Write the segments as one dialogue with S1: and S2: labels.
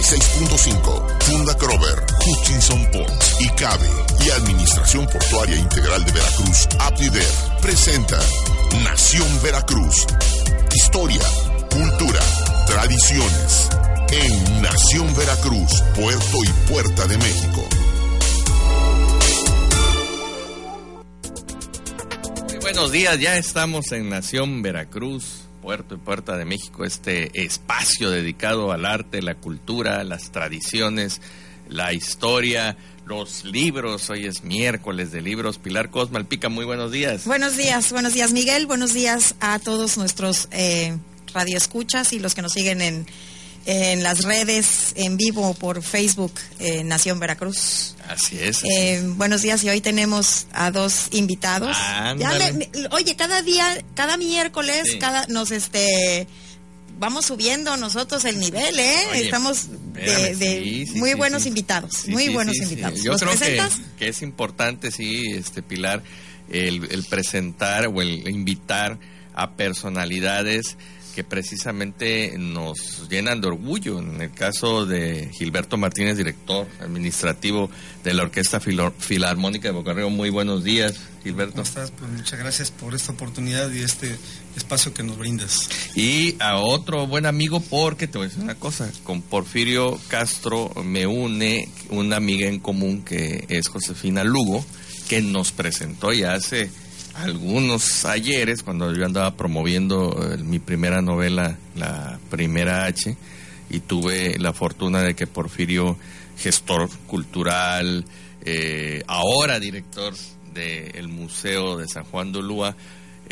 S1: 96.5, Funda Crover, Hutchinson Ports y CABE y Administración Portuaria Integral de Veracruz, APIDER, presenta Nación Veracruz. Historia, cultura, tradiciones. En Nación Veracruz, Puerto y Puerta de México.
S2: buenos días, ya estamos en Nación Veracruz, Puerto y Puerta de México, este espacio dedicado al arte, la cultura, las tradiciones, la historia, los libros. Hoy es miércoles de libros. Pilar Cosma, Pica, muy buenos días.
S3: Buenos días, buenos días Miguel, buenos días a todos nuestros eh, radioescuchas y los que nos siguen en en las redes en vivo por Facebook eh, Nación Veracruz.
S2: Así es.
S3: Eh, buenos días y hoy tenemos a dos invitados. oye, cada día, cada miércoles, cada nos este vamos subiendo nosotros el nivel, ¿eh? Estamos de, muy buenos invitados, muy buenos invitados.
S2: Yo creo que, es importante, sí, este Pilar, el presentar o el invitar a personalidades que precisamente nos llenan de orgullo. En el caso de Gilberto Martínez, director administrativo de la Orquesta Filarmónica de Boca muy buenos días, Gilberto.
S4: ¿Cómo estás? Pues muchas gracias por esta oportunidad y este espacio que nos brindas.
S2: Y a otro buen amigo, porque te voy a decir una cosa, con Porfirio Castro me une una amiga en común que es Josefina Lugo, que nos presentó ya hace algunos ayeres, cuando yo andaba promoviendo eh, mi primera novela, La Primera H, y tuve la fortuna de que Porfirio, gestor cultural, eh, ahora director del Museo de San Juan de Ulúa,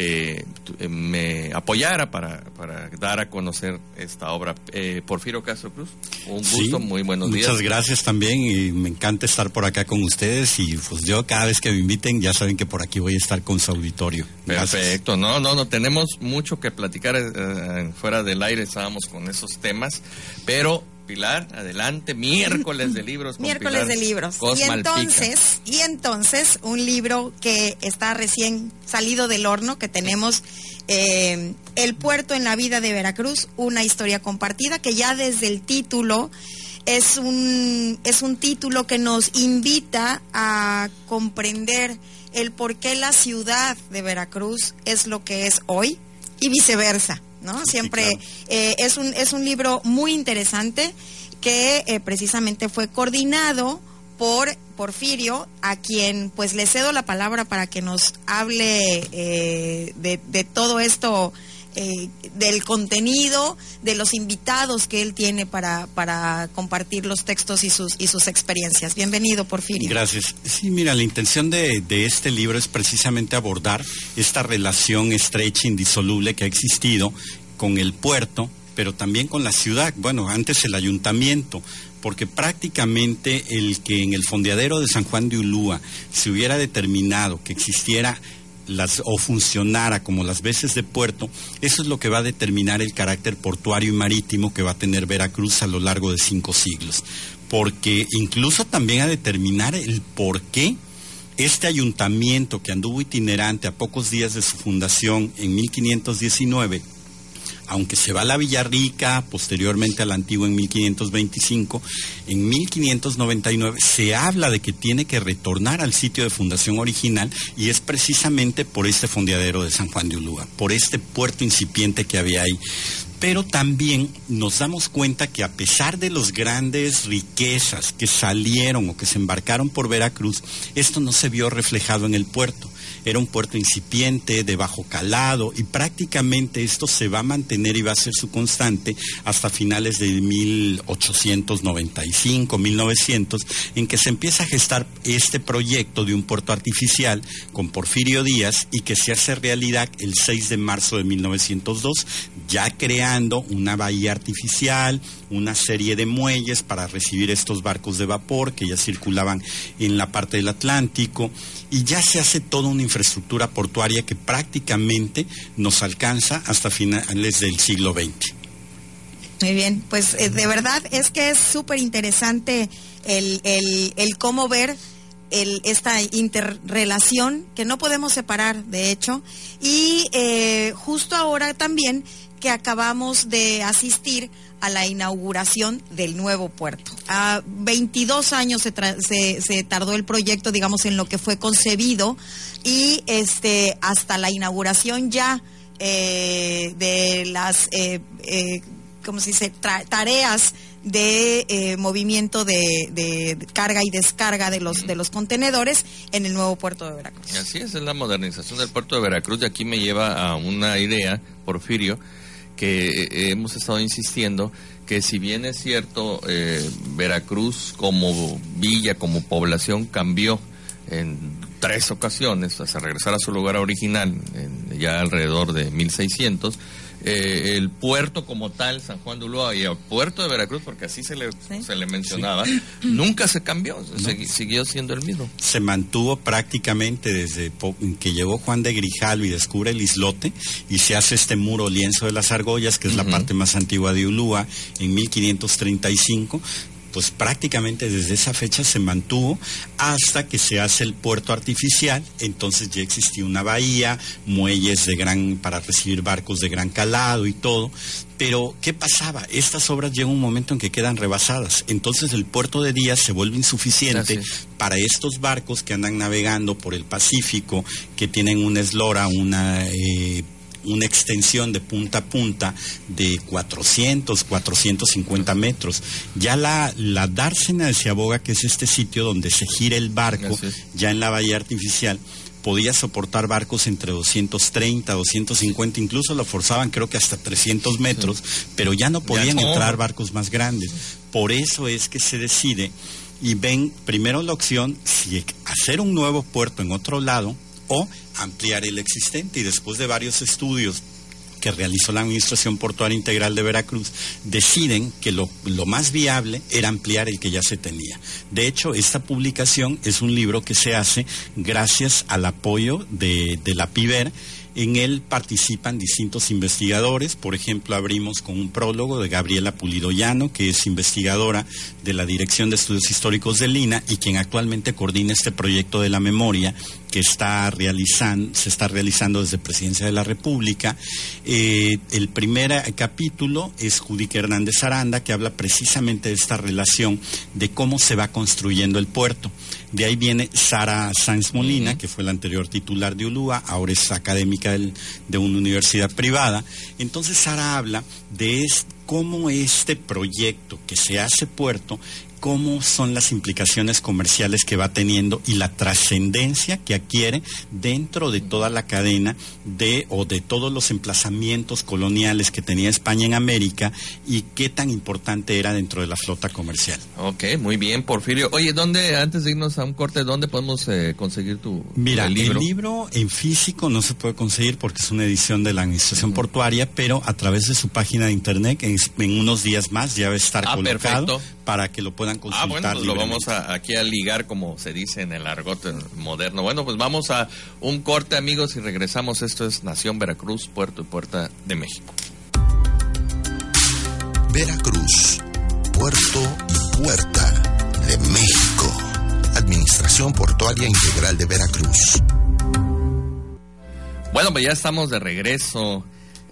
S2: eh, me apoyara para, para, dar a conocer esta obra. Eh, Porfirio Castro Cruz, un gusto, muy buenos
S5: días. Muchas gracias también y me encanta estar por acá con ustedes y pues yo cada vez que me inviten ya saben que por aquí voy a estar con su auditorio.
S2: Perfecto, no, no, no, tenemos mucho que platicar eh, fuera del aire, estábamos con esos temas, pero Pilar, adelante, miércoles de libros.
S3: miércoles de libros. y entonces, y entonces, un libro que está recién salido del horno, que tenemos eh, El puerto en la vida de Veracruz, una historia compartida, que ya desde el título es un, es un título que nos invita a comprender el por qué la ciudad de Veracruz es lo que es hoy y viceversa. ¿No? Siempre eh, es, un, es un libro muy interesante que eh, precisamente fue coordinado por Porfirio, a quien pues le cedo la palabra para que nos hable eh, de, de, todo esto eh, del contenido, de los invitados que él tiene para, para compartir los textos y sus, y sus experiencias. Bienvenido, Porfirio.
S5: Gracias. Sí, mira, la intención de, de este libro es precisamente abordar esta relación estrecha, indisoluble que ha existido con el puerto, pero también con la ciudad, bueno, antes el ayuntamiento, porque prácticamente el que en el fondeadero de San Juan de Ulúa se hubiera determinado que existiera las, o funcionara como las veces de puerto, eso es lo que va a determinar el carácter portuario y marítimo que va a tener Veracruz a lo largo de cinco siglos. Porque incluso también a determinar el por qué este ayuntamiento que anduvo itinerante a pocos días de su fundación en 1519 aunque se va a la Villarrica, posteriormente a la antigua en 1525, en 1599 se habla de que tiene que retornar al sitio de fundación original y es precisamente por este fondeadero de San Juan de Ulúa, por este puerto incipiente que había ahí. Pero también nos damos cuenta que a pesar de las grandes riquezas que salieron o que se embarcaron por Veracruz, esto no se vio reflejado en el puerto era un puerto incipiente, de bajo calado, y prácticamente esto se va a mantener y va a ser su constante hasta finales de 1895, 1900, en que se empieza a gestar este proyecto de un puerto artificial con Porfirio Díaz y que se hace realidad el 6 de marzo de 1902, ya creando una bahía artificial, una serie de muelles para recibir estos barcos de vapor que ya circulaban en la parte del Atlántico y ya se hace toda una infraestructura portuaria que prácticamente nos alcanza hasta finales del siglo XX.
S3: Muy bien, pues eh, de verdad es que es súper interesante el, el, cómo ver el, esta interrelación que no podemos separar, de hecho, y eh, justo ahora también que acabamos de asistir a la inauguración del nuevo puerto. A 22 años se, se, tardó el proyecto, digamos, en lo que fue concebido y este hasta la inauguración ya eh, de las, eh, eh, ¿cómo se dice?, tareas de eh, movimiento de, carga y descarga de los de los contenedores en el nuevo puerto de Veracruz.
S2: Así es, es la modernización del puerto de Veracruz y aquí me lleva a una idea, Porfirio, que eh, hemos estado insistiendo que si bien es cierto, eh, Veracruz como villa, como población cambió en tres ocasiones hasta regresar a su lugar original, ya alrededor de 1600, eh, el puerto como tal, San Juan de Ulúa y el puerto de Veracruz, porque así se le, se le mencionaba, nunca se cambió, siguió siendo el mismo.
S5: Se mantuvo prácticamente desde que llegó Juan de Grijalvo y descubre el islote y se hace este muro lienzo de las argollas, que es la parte más antigua de Ulúa, en 1535 pues prácticamente desde esa fecha se mantuvo hasta que se hace el puerto artificial, entonces ya existía una bahía, muelles de gran para recibir barcos de gran calado y todo, pero ¿qué pasaba? Estas obras llegan un momento en que quedan rebasadas, entonces el puerto de Díaz se vuelve insuficiente para estos barcos que andan navegando por el Pacífico, que tienen una eslora, una eh, una extensión de punta a punta de 400, 450 metros. Ya la, la dársena de Ciaboga, que es este sitio donde se gira el barco, ya en la bahía artificial, podía soportar barcos entre 230, 250, incluso lo forzaban creo que hasta 300 metros, pero ya no podían entrar barcos más grandes. Por eso es que se decide y ven primero la opción si hacer un nuevo puerto en otro lado o ampliar el existente y después de varios estudios que realizó la Administración Portuaria Integral de Veracruz, deciden que lo, más viable era ampliar el que ya se tenía. De hecho, esta publicación es un libro que se hace gracias al apoyo de, de la PIBER en él participan distintos investigadores, por ejemplo, abrimos con un prólogo de Gabriela Pulido Llano, que es investigadora de la Dirección de Estudios Históricos de Lina y quien actualmente coordina este proyecto de la memoria que está se está realizando desde Presidencia de la República. Eh, el primer capítulo es Judica Hernández Aranda, que habla precisamente de esta relación de cómo se va construyendo el puerto. De ahí viene Sara Sáenz Molina, que fue la anterior titular de Ulúa, ahora es académica de una universidad privada. Entonces Sara habla de cómo este proyecto que se hace puerto cómo son las implicaciones comerciales que va teniendo y la trascendencia que adquiere dentro de toda la cadena de o de todos los emplazamientos coloniales que tenía España en América y qué tan importante era dentro de la flota comercial.
S2: Ok, muy bien, Porfirio. Oye, ¿dónde, antes de irnos a un corte, dónde podemos eh, conseguir tu,
S5: Mira, libro? el libro en físico no se puede conseguir porque es una edición de la Administración Portuaria, pero a través de su página de internet, en, unos días más ya va a estar ah, colocado para que lo puedan Ah,
S2: bueno, pues lo vamos a, aquí a ligar, como se dice en el argot moderno. Bueno, pues vamos a un corte, amigos, y regresamos. Esto es Nación Veracruz, Puerto y Puerta de México.
S1: Veracruz, Puerto y Puerta de México. Administración Portuaria Integral de Veracruz.
S2: Bueno, pues ya estamos de regreso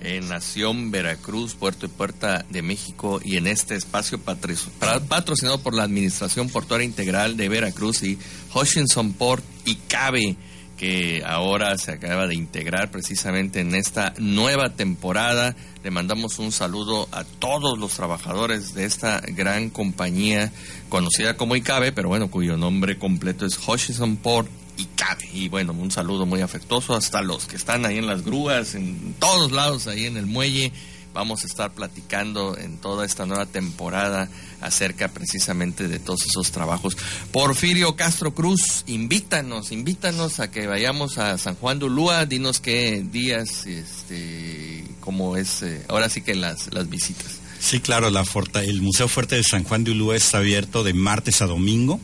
S2: en Nación Veracruz, Puerto y Puerta de México y en este espacio patrocinado por la Administración Portuaria Integral de Veracruz y Hutchinson Port y CABE, que ahora se acaba de integrar precisamente en esta nueva temporada. Le mandamos un saludo a todos los trabajadores de esta gran compañía conocida como ICABE, pero bueno, cuyo nombre completo es Hutchinson Port y cabe. Y bueno, un saludo muy afectuoso hasta los que están ahí en las grúas, en todos lados, ahí en el muelle. Vamos a estar platicando en toda esta nueva temporada acerca precisamente de todos esos trabajos. Porfirio Castro Cruz, invítanos, invítanos a que vayamos a San Juan de Ulúa, dinos qué días, este, cómo es, eh, ahora sí que las, las visitas.
S5: Sí, claro, la el Museo Fuerte de San Juan de Ulúa está abierto de martes a domingo.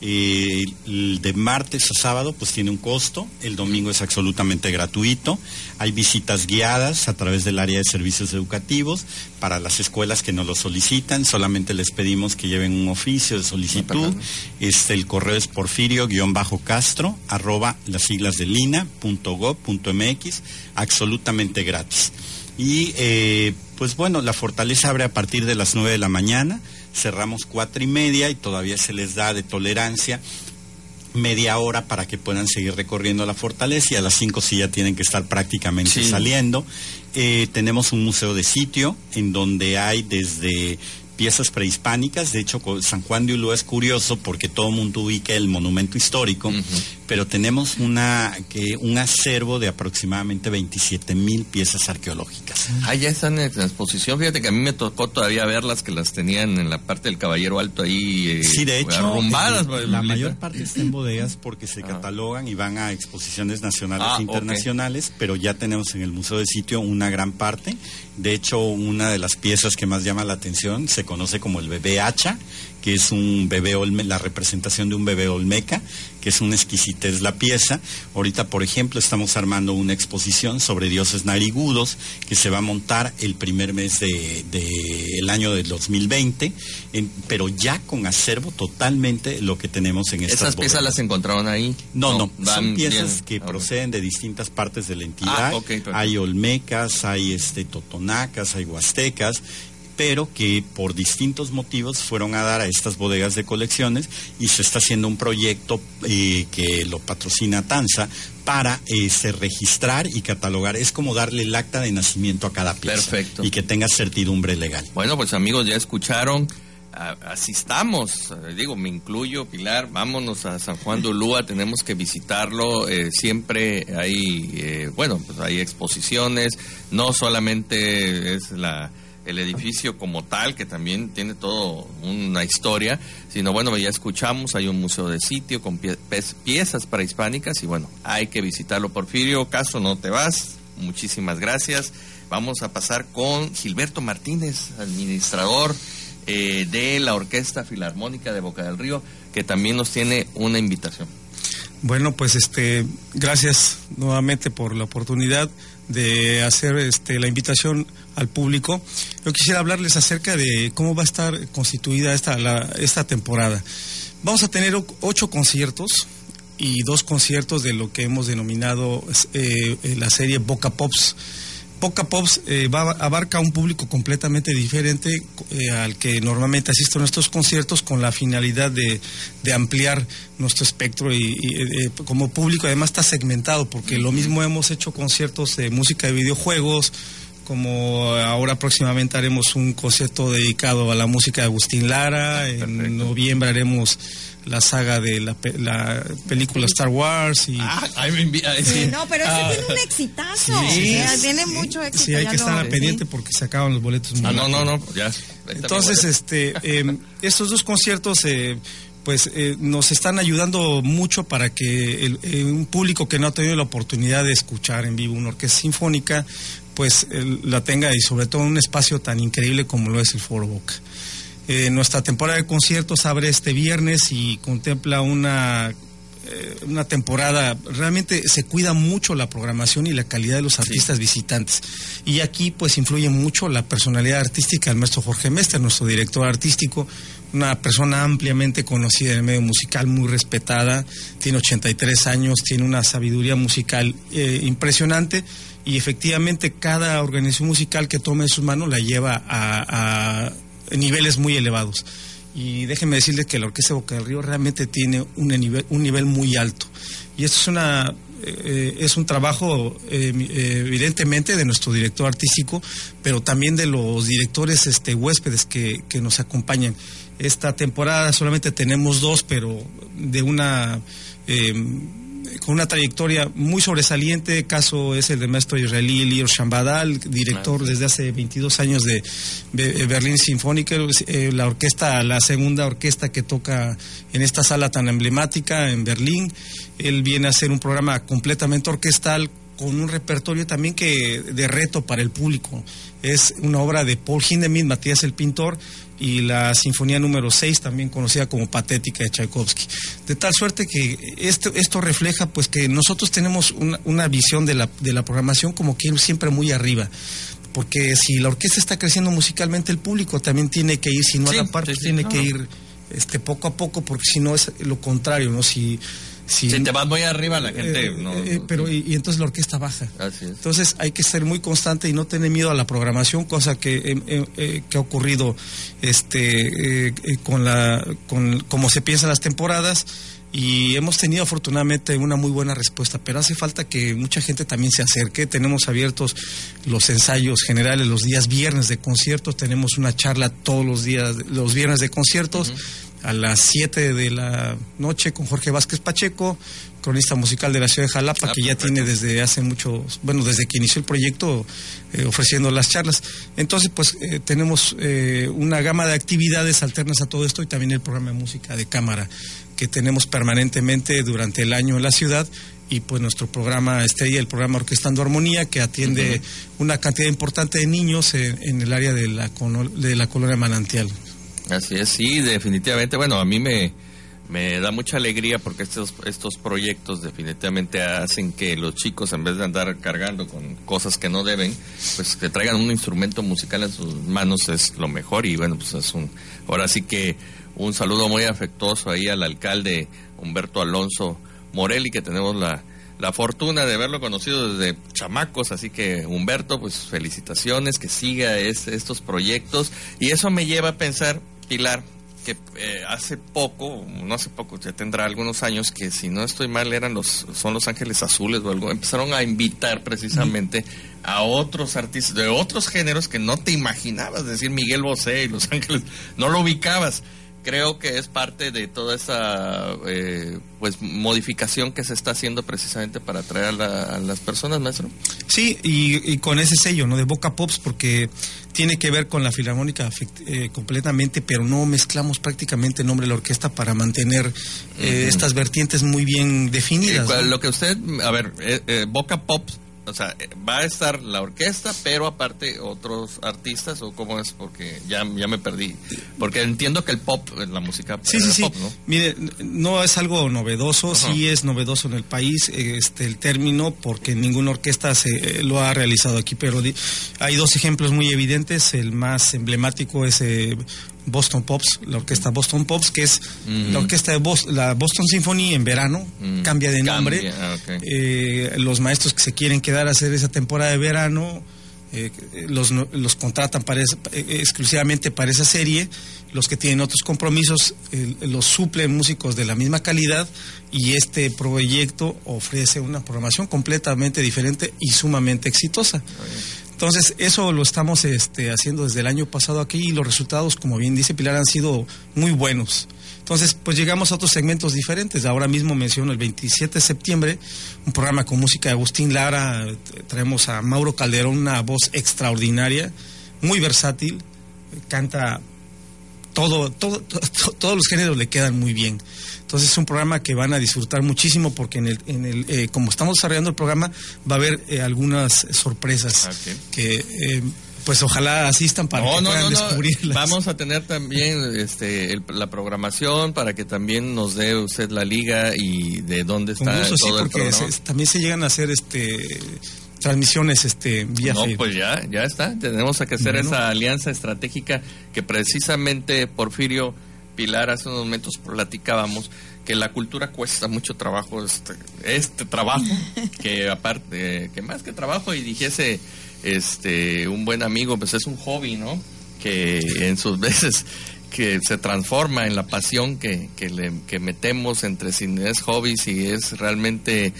S5: Eh, el de martes a sábado pues tiene un costo, el domingo es absolutamente gratuito, hay visitas guiadas a través del área de servicios educativos para las escuelas que no lo solicitan, solamente les pedimos que lleven un oficio de solicitud, este, el correo es porfirio-castro arroba las siglas de lina.gov.mx, absolutamente gratis. Y eh, pues bueno, la fortaleza abre a partir de las 9 de la mañana, cerramos cuatro y media y todavía se les da de tolerancia media hora para que puedan seguir recorriendo la fortaleza y a las 5 sí ya tienen que estar prácticamente saliendo. Eh, tenemos un museo de sitio en donde hay desde piezas prehispánicas. De hecho, San Juan de Ulúa es curioso porque todo el mundo ubica el monumento histórico, pero tenemos una, que, un acervo de aproximadamente 27 mil piezas arqueológicas.
S2: Ah, ya están en exposición. Fíjate que a mí me tocó todavía verlas que las tenían en la parte del Caballero Alto ahí.
S5: Eh, sí, de hecho,
S2: arrumbadas.
S5: la mayor parte está en bodegas porque se ah. catalogan y van a exposiciones nacionales e internacionales, pero ya tenemos en el Museo de Sitio una gran parte. De hecho, una de las piezas que más llama la atención se conoce como el bebé hacha, que es un bebé olme, la representación de un bebé olmeca, que es una exquisitez la pieza. Ahorita, por ejemplo, estamos armando una exposición sobre dioses narigudos que se va a montar el primer mes del de, año del 2020, pero ya con acervo totalmente lo que tenemos en estas
S2: ¿Esas piezas las encontraron ahí?
S5: No, no, son piezas que proceden de distintas partes de la entidad. Ah, hay olmecas, hay este totonacas, hay huastecas pero que por distintos motivos fueron a dar a estas bodegas de colecciones y se está haciendo un proyecto eh, que lo patrocina Tanza para este, registrar y catalogar. Es como darle el acta de nacimiento a cada pieza.
S2: Perfecto.
S5: Y que tenga certidumbre legal.
S2: Bueno, pues amigos, ya escucharon. Así estamos, digo, me incluyo, Pilar, vámonos a San Juan de Ulúa, tenemos que visitarlo, eh, siempre hay, eh, bueno, pues hay exposiciones, no solamente es la, el edificio como tal, que también tiene todo una historia, sino bueno, ya escuchamos, hay un museo de sitio con piezas prehispánicas y bueno, hay que visitarlo. Porfirio, caso no te vas, muchísimas gracias. Vamos a pasar con Gilberto Martínez, administrador eh, de la Orquesta Filarmónica de Boca del Río, que también nos tiene una invitación.
S4: Bueno, pues este, gracias nuevamente por la oportunidad de hacer este, la invitación al público. Yo quisiera hablarles acerca de cómo va a estar constituida esta, esta temporada. Vamos a tener ocho conciertos y dos conciertos de lo que hemos denominado eh, la serie Boca Pops Poca Pops eh, abarca un público completamente diferente eh, al que normalmente asisto a nuestros conciertos con la finalidad de, ampliar nuestro espectro y, eh, como público además está segmentado porque lo mismo hemos hecho conciertos de música de videojuegos como ahora próximamente haremos un concierto dedicado a la música de Agustín Lara, ah, en noviembre haremos la saga de la, película Star Wars y
S3: ah, sí. no pero ese tiene un exitazo. tiene mucho éxito
S4: sí hay que estar pendiente porque se acaban los boletos
S2: ah, no no no ya
S4: entonces este em, estos dos conciertos eh, pues eh, nos están ayudando mucho para que eh, un público que no ha tenido la oportunidad de escuchar en vivo una orquesta sinfónica pues la tenga y sobre todo en un espacio tan increíble como lo es el Foro Boca. Eh, nuestra temporada de conciertos abre este viernes y contempla una eh, una temporada, realmente se cuida mucho la programación y la calidad de los artistas visitantes. Y aquí pues influye mucho la personalidad artística del maestro Jorge Mester, nuestro director artístico, una persona ampliamente conocida en el medio musical, muy respetada, tiene 83 años, tiene una sabiduría musical eh, impresionante y efectivamente cada organización musical que tome en sus manos la lleva a niveles muy elevados. Y déjenme decirles que la Orquesta Boca del Río realmente tiene un nivel, un nivel muy alto. Y esto es una eh, es un trabajo eh, evidentemente de nuestro director artístico, pero también de los directores este, huéspedes que, que nos acompañan. Esta temporada solamente tenemos dos, pero de una eh, con una trayectoria muy sobresaliente. Caso es el del maestro israelí Lior Shambadal, director desde hace 22 años de, Berlín Sinfónica, eh, la orquesta, la segunda orquesta que toca en esta sala tan emblemática en Berlín. Él viene a hacer un programa completamente orquestal con un repertorio también que de reto para el público. Es una obra de Paul Hindemith, Matías el pintor, y la Sinfonía número 6, también conocida como Patética de Tchaikovsky. De tal suerte que esto, esto refleja pues que nosotros tenemos una, visión de la, de la programación como que siempre muy arriba porque si la orquesta está creciendo musicalmente, el público también tiene que ir, si no a la parte, tiene que ir este, poco a poco, porque si no es lo contrario, ¿no? Si
S2: si, te vas muy arriba, la gente. Eh, no,
S4: eh, pero y, entonces la orquesta baja.
S2: Así es.
S4: Entonces hay que ser muy constante y no tener miedo a la programación, cosa que, eh, que ha ocurrido este con la con cómo se piensan las temporadas y hemos tenido afortunadamente una muy buena respuesta, pero hace falta que mucha gente también se acerque. Tenemos abiertos los ensayos generales los días viernes de conciertos, tenemos una charla todos los días, los viernes de conciertos. A las 7 de la noche con Jorge Vázquez Pacheco, cronista musical de la ciudad de Jalapa, ah, que ya tiene desde hace mucho, bueno, desde que inició el proyecto eh, ofreciendo las charlas. Entonces, pues eh, tenemos eh, una gama de actividades alternas a todo esto y también el programa de música de cámara que tenemos permanentemente durante el año en la ciudad y pues nuestro programa estrella, el programa Orquestando Armonía, que atiende una cantidad importante de niños en, el área de la, de la colonia Manantial.
S2: Así es, sí, definitivamente. Bueno, a mí me, me da mucha alegría porque estos, estos proyectos definitivamente hacen que los chicos, en vez de andar cargando con cosas que no deben, pues que traigan un instrumento musical en sus manos es lo mejor y bueno, pues es un... Ahora sí que un saludo muy afectuoso ahí al alcalde Humberto Alonso Morelli, que tenemos la, la fortuna de haberlo conocido desde chamacos, así que Humberto, pues felicitaciones, que siga estos proyectos. Y eso me lleva a pensar, Pilar, que eh, hace poco, no hace poco, ya tendrá algunos años, que si no estoy mal eran los, son los Ángeles Azules o algo, empezaron a invitar precisamente a otros artistas de otros géneros que no te imaginabas, es decir, Miguel Bosé y Los Ángeles, no lo ubicabas creo que es parte de toda esa eh, pues modificación que se está haciendo precisamente para atraer a, las personas, maestro.
S4: Sí, y, con ese sello, ¿no? De Boca Pops, porque tiene que ver con la filarmónica eh, completamente, pero no mezclamos prácticamente el nombre de la orquesta para mantener eh, estas vertientes muy bien definidas.
S2: Lo que usted, a ver, Boca Pops o sea, va a estar la orquesta, pero aparte otros artistas, o cómo es, porque ya, ya me perdí. Porque entiendo que el pop, la música
S4: sí, sí, sí. ¿no? Mire, no es algo novedoso, sí es novedoso en el país este el término, porque ninguna orquesta se lo ha realizado aquí, pero hay dos ejemplos muy evidentes. El más emblemático es eh, Boston Pops, la orquesta Boston Pops, que es la orquesta de la Boston Symphony en verano, mm. cambia de nombre. Ah, eh, los maestros que se quieren quedar a hacer esa temporada de verano eh, los, los contratan para eh, exclusivamente para esa serie. Los que tienen otros compromisos los suplen músicos de la misma calidad y este proyecto ofrece una programación completamente diferente y sumamente exitosa. Entonces, eso lo estamos este, haciendo desde el año pasado aquí y los resultados, como bien dice Pilar, han sido muy buenos. Entonces, pues llegamos a otros segmentos diferentes. Ahora mismo menciono el 27 de septiembre, un programa con música de Agustín Lara. Traemos a Mauro Calderón, una voz extraordinaria, muy versátil, canta todo, todo, todos los géneros le quedan muy bien. Entonces es un programa que van a disfrutar muchísimo porque en el, en el eh, como estamos desarrollando el programa va a haber eh, algunas sorpresas ah, que eh, pues ojalá asistan para que puedan descubrirlas.
S2: Vamos a tener también este, la programación para que también nos dé usted la liga y de dónde está
S4: todo sí, porque también se llegan a hacer este transmisiones este vía
S2: No, pues ya, ya está. Tenemos que hacer esa alianza estratégica que precisamente Porfirio Pilar, hace unos momentos platicábamos que la cultura cuesta mucho trabajo, este, este trabajo, que aparte, que más que trabajo, y dijese este un buen amigo, pues es un hobby, ¿no? Que en sus veces que se transforma en la pasión que, que, le, que metemos entre si es hobby, si es realmente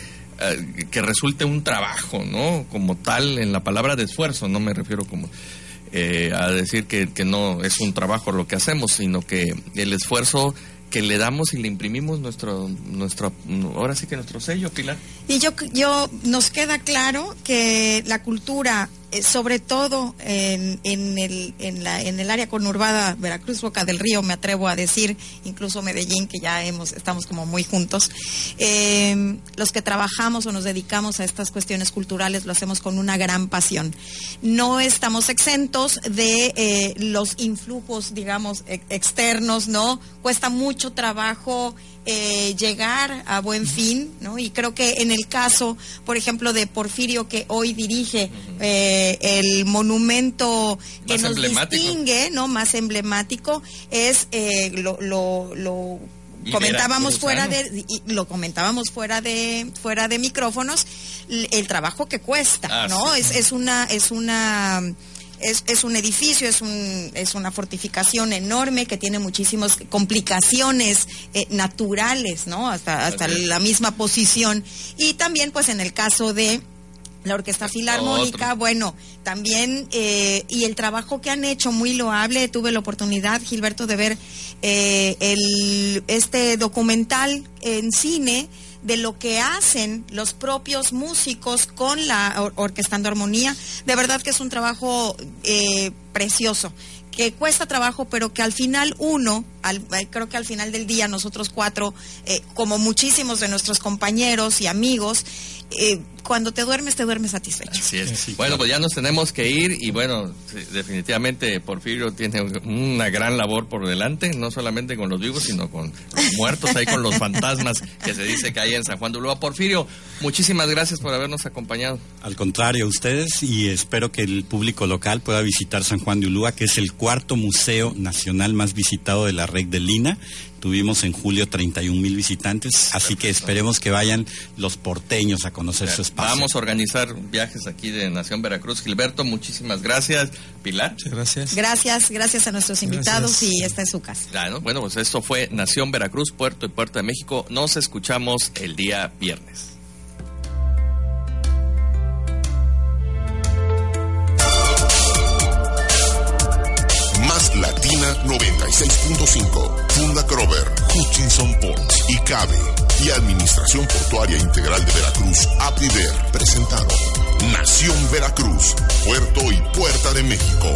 S2: que resulte un trabajo, ¿no? Como tal, en la palabra de esfuerzo, no me refiero como eh, a decir que, que no es un trabajo lo que hacemos, sino que el esfuerzo que le damos y le imprimimos nuestro, nuestro, ahora sí que nuestro sello, Pilar.
S3: Y yo, yo nos queda claro que la cultura eh, sobre todo en, en, el, en, la, en el área conurbada Veracruz, Boca del Río, me atrevo a decir, incluso Medellín, que ya hemos, estamos como muy juntos, em, los que trabajamos o nos dedicamos a estas cuestiones culturales lo hacemos con una gran pasión. No estamos exentos de eh, los influjos, digamos, e, externos, ¿no? Cuesta mucho trabajo eh, llegar a buen fin, ¿no? Y creo que en el caso, por ejemplo, de Porfirio, que hoy dirige eh, el monumento que nos distingue, ¿no? Más emblemático, es eh, lo, lo, lo comentábamos fuera de lo comentábamos fuera de fuera de micrófonos el trabajo que cuesta, ah, ¿no? Es, es una es una es, es, un edificio, es, un, es una fortificación enorme que tiene muchísimas complicaciones eh, naturales, ¿no? Hasta, hasta la misma posición. Y también, pues, en el caso de la Orquesta Filarmónica, bueno, también, eh, y el trabajo que han hecho, muy loable, tuve la oportunidad, Gilberto, de ver eh, el, este documental en cine de lo que hacen los propios músicos con la Orquestando Armonía. De verdad que es un trabajo eh, precioso que cuesta trabajo, pero que al final uno, creo que al final del día nosotros cuatro, como muchísimos de nuestros compañeros y amigos, eh, cuando te duermes, te duermes satisfecho.
S2: bueno, pues ya nos tenemos que ir y bueno, definitivamente Porfirio tiene una gran labor por delante, no solamente con los vivos, sino con los muertos, ahí con los fantasmas que se dice que hay en San Juan de Ulúa. Porfirio, muchísimas gracias por habernos acompañado.
S5: Al contrario, ustedes y espero que el público local pueda visitar San Juan de Ulúa, que es el cuarto museo nacional más visitado de la red de Lina Tuvimos en julio 31 mil visitantes, así que esperemos que vayan los porteños a conocer su espacio.
S2: Vamos a organizar viajes aquí de Nación Veracruz. Gilberto, muchísimas gracias. Pilar.
S4: Muchas gracias.
S3: Gracias, gracias a nuestros invitados y esta es su casa.
S2: Claro, bueno, pues esto fue Nación Veracruz, Puerto y Puerto de México. Nos escuchamos el día viernes.
S1: Latina 96.5, Funda Crover, Hutchinson Ports y CABE y Administración Portuaria Integral de Veracruz, APIDER, presentaron Nación Veracruz, Puerto y Puerta de México.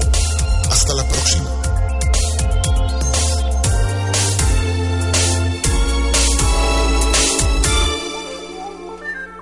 S1: Hasta la próxima.